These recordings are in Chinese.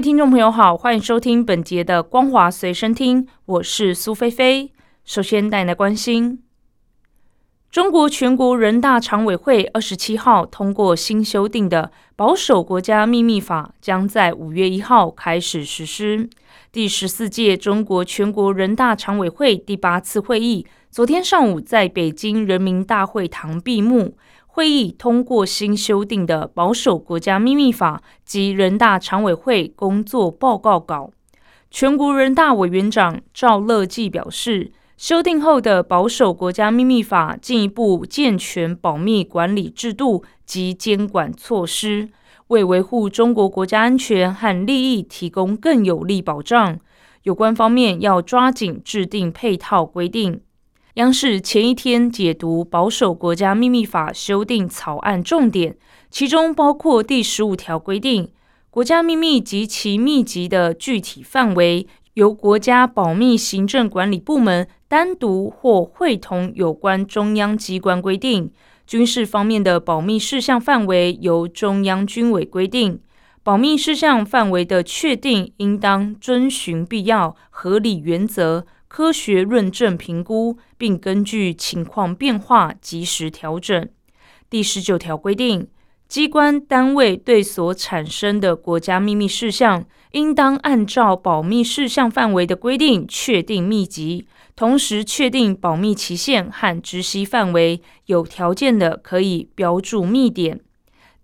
听众朋友好，欢迎收听本节的《光华随身听》，我是苏菲菲。首先带来关心。中国全国人大常委会二十七号通过新修订的保守国家秘密法，将在五月一号开始实施。第十四届中国全国人大常委会第八次会议昨天上午在北京人民大会堂闭幕，会议通过新修订的保守国家秘密法及人大常委会工作报告稿。全国人大委员长赵乐际表示。修订后的保守国家秘密法进一步健全保密管理制度及监管措施，为维护中国国家安全和利益提供更有力保障。有关方面要抓紧制定配套规定。央视前一天解读保守国家秘密法修订草案重点，其中包括第十五条规定，国家秘密及其密集的具体范围。由国家保密行政管理部门单独或会同有关中央机关规定；军事方面的保密事项范围由中央军委规定。保密事项范围的确定，应当遵循必要、合理原则，科学论证评估，并根据情况变化及时调整。第十九条规定。机关单位对所产生的国家秘密事项，应当按照保密事项范围的规定确定密集，同时确定保密期限和知悉范围，有条件的可以标注密点。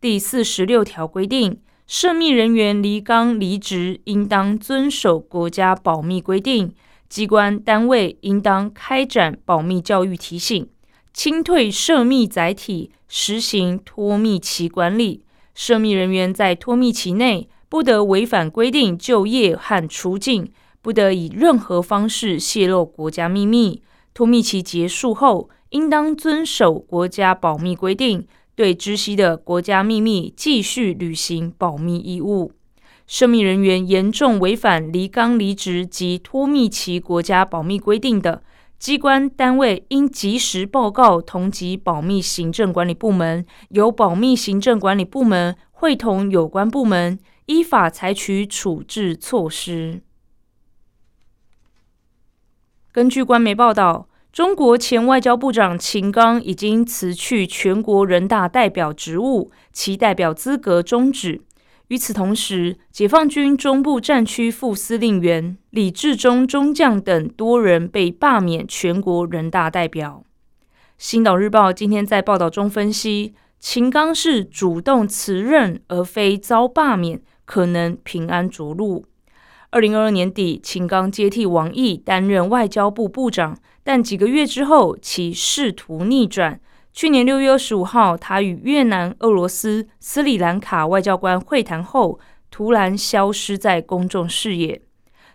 第四十六条规定，涉密人员离岗离职，应当遵守国家保密规定，机关单位应当开展保密教育提醒。清退涉密载体，实行脱密期管理。涉密人员在脱密期内不得违反规定就业和出境，不得以任何方式泄露国家秘密。脱密期结束后，应当遵守国家保密规定，对知悉的国家秘密继续履行保密义务。涉密人员严重违反离岗离职及脱密期国家保密规定的，机关单位应及时报告同级保密行政管理部门，由保密行政管理部门会同有关部门依法采取处置措施。根据官媒报道，中国前外交部长秦刚已经辞去全国人大代表职务，其代表资格终止。与此同时，解放军中部战区副司令员李志忠中将等多人被罢免全国人大代表。星岛日报今天在报道中分析，秦刚是主动辞任，而非遭罢免，可能平安着陆。二零二二年底，秦刚接替王毅担任外交部部长，但几个月之后，其仕途逆转。去年六月二十五号，他与越南、俄罗斯、斯里兰卡外交官会谈后，突然消失在公众视野。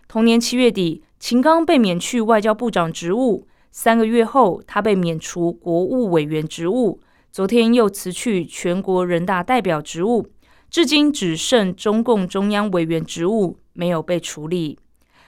同年七月底，秦刚被免去外交部长职务。三个月后，他被免除国务委员职务。昨天又辞去全国人大代表职务，至今只剩中共中央委员职务没有被处理。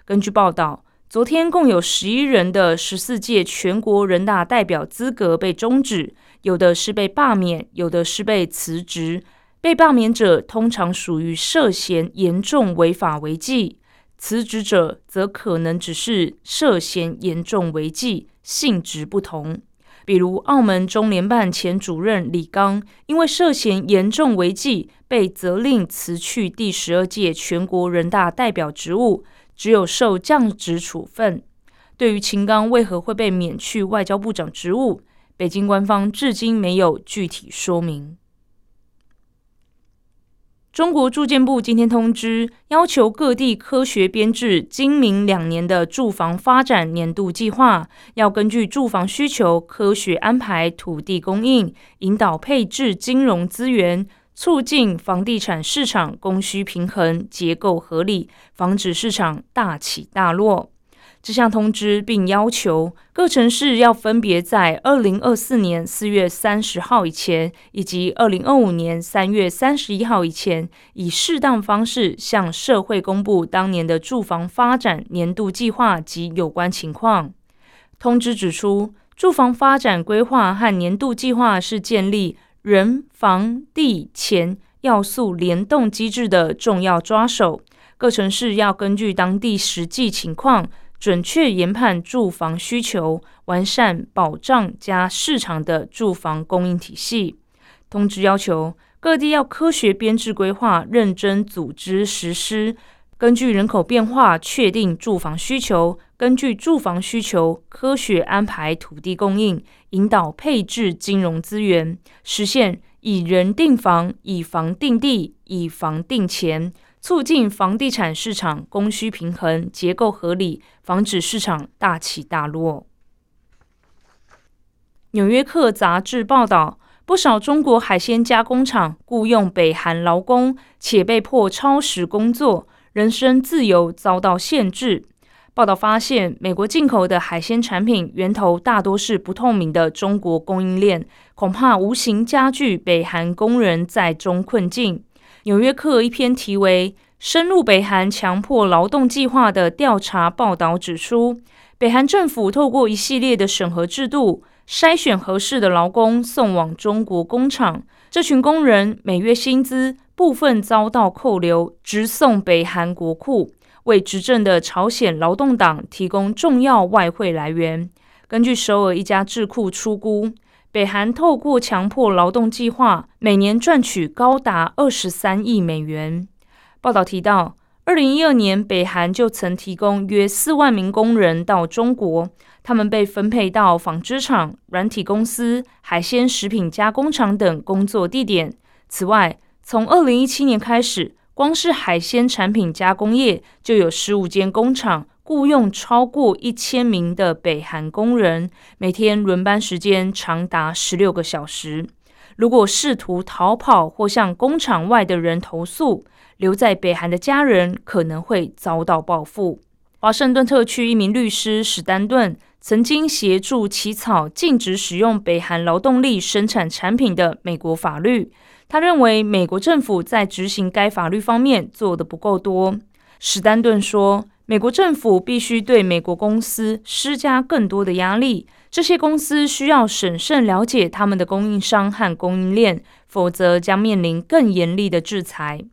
根据报道。昨天共有十一人的十四届全国人大代表资格被终止，有的是被罢免，有的是被辞职。被罢免者通常属于涉嫌严重违法违纪，辞职者则可能只是涉嫌严重违纪，性质不同。比如，澳门中联办前主任李刚，因为涉嫌严重违纪，被责令辞去第十二届全国人大代表职务。只有受降职处分。对于秦刚为何会被免去外交部长职务，北京官方至今没有具体说明。中国住建部今天通知，要求各地科学编制今明两年的住房发展年度计划，要根据住房需求科学安排土地供应，引导配置金融资源。促进房地产市场供需平衡、结构合理，防止市场大起大落。这项通知，并要求各城市要分别在二零二四年四月三十号以前，以及二零二五年三月三十一号以前，以适当方式向社会公布当年的住房发展年度计划及有关情况。通知指出，住房发展规划和年度计划是建立人、房、地、钱要素联动机制的重要抓手。各城市要根据当地实际情况。准确研判住房需求，完善保障加市场的住房供应体系。通知要求各地要科学编制规划，认真组织实施，根据人口变化确定住房需求，根据住房需求科学安排土地供应，引导配置金融资源，实现以人定房、以房定地、以房定钱。促进房地产市场供需平衡、结构合理，防止市场大起大落。纽约客杂志报道，不少中国海鲜加工厂雇佣北韩劳工，且被迫超时工作，人身自由遭到限制。报道发现，美国进口的海鲜产品源头大多是不透明的中国供应链，恐怕无形加剧北韩工人在中困境。纽约客一篇题为《深入北韩强迫劳动计划》的调查报道指出，北韩政府透过一系列的审核制度，筛选合适的劳工送往中国工厂。这群工人每月薪资部分遭到扣留，直送北韩国库，为执政的朝鲜劳动党提供重要外汇来源。根据首尔一家智库出估。北韩透过强迫劳动计划，每年赚取高达二十三亿美元。报道提到，二零一二年，北韩就曾提供约四万名工人到中国，他们被分配到纺织厂、软体公司、海鲜食品加工厂等工作地点。此外，从二零一七年开始，光是海鲜产品加工业就有十五间工厂。雇佣超过一千名的北韩工人，每天轮班时间长达十六个小时。如果试图逃跑或向工厂外的人投诉，留在北韩的家人可能会遭到报复。华盛顿特区一名律师史丹顿曾经协助起草禁止使用北韩劳动力生产产品的美国法律。他认为美国政府在执行该法律方面做得不够多。史丹顿说。美国政府必须对美国公司施加更多的压力。这些公司需要审慎了解他们的供应商和供应链，否则将面临更严厉的制裁。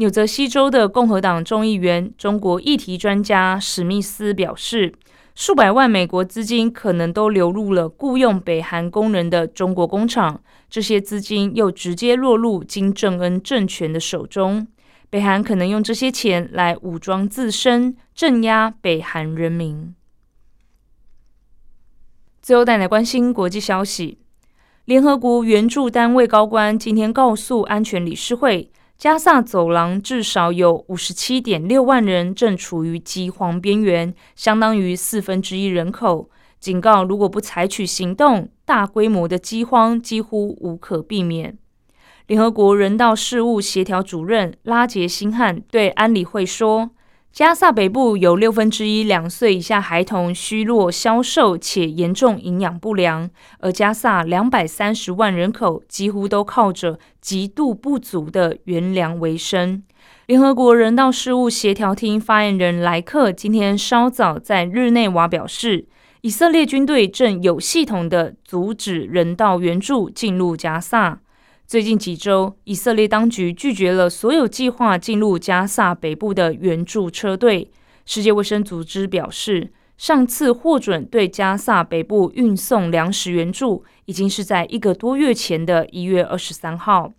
纽泽西州的共和党众议员、中国议题专家史密斯表示，数百万美国资金可能都流入了雇佣北韩工人的中国工厂，这些资金又直接落入金正恩政权的手中。北韩可能用这些钱来武装自身，镇压北韩人民。最后带来关心国际消息：联合国援助单位高官今天告诉安全理事会，加萨走廊至少有五十七点六万人正处于饥荒边缘，相当于四分之一人口。警告，如果不采取行动，大规模的饥荒几乎无可避免。联合国人道事务协调主任拉杰辛汉对安理会说：“加萨北部有六分之一两岁以下孩童虚弱、消瘦且严重营养不良，而加萨两百三十万人口几乎都靠着极度不足的原粮为生。”联合国人道事务协调厅发言人莱克今天稍早在日内瓦表示，以色列军队正有系统的阻止人道援助进入加萨。最近几周，以色列当局拒绝了所有计划进入加萨北部的援助车队。世界卫生组织表示，上次获准对加萨北部运送粮食援助，已经是在一个多月前的一月二十三号。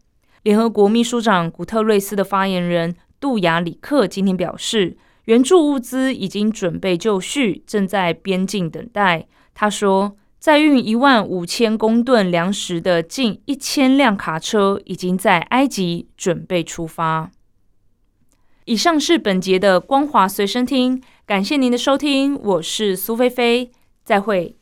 联合国秘书长古特瑞斯的发言人杜亚里克今天表示，援助物资已经准备就绪，正在边境等待。他说。载运一万五千公吨粮食的近一千辆卡车已经在埃及准备出发。以上是本节的光华随身听，感谢您的收听，我是苏菲菲，再会。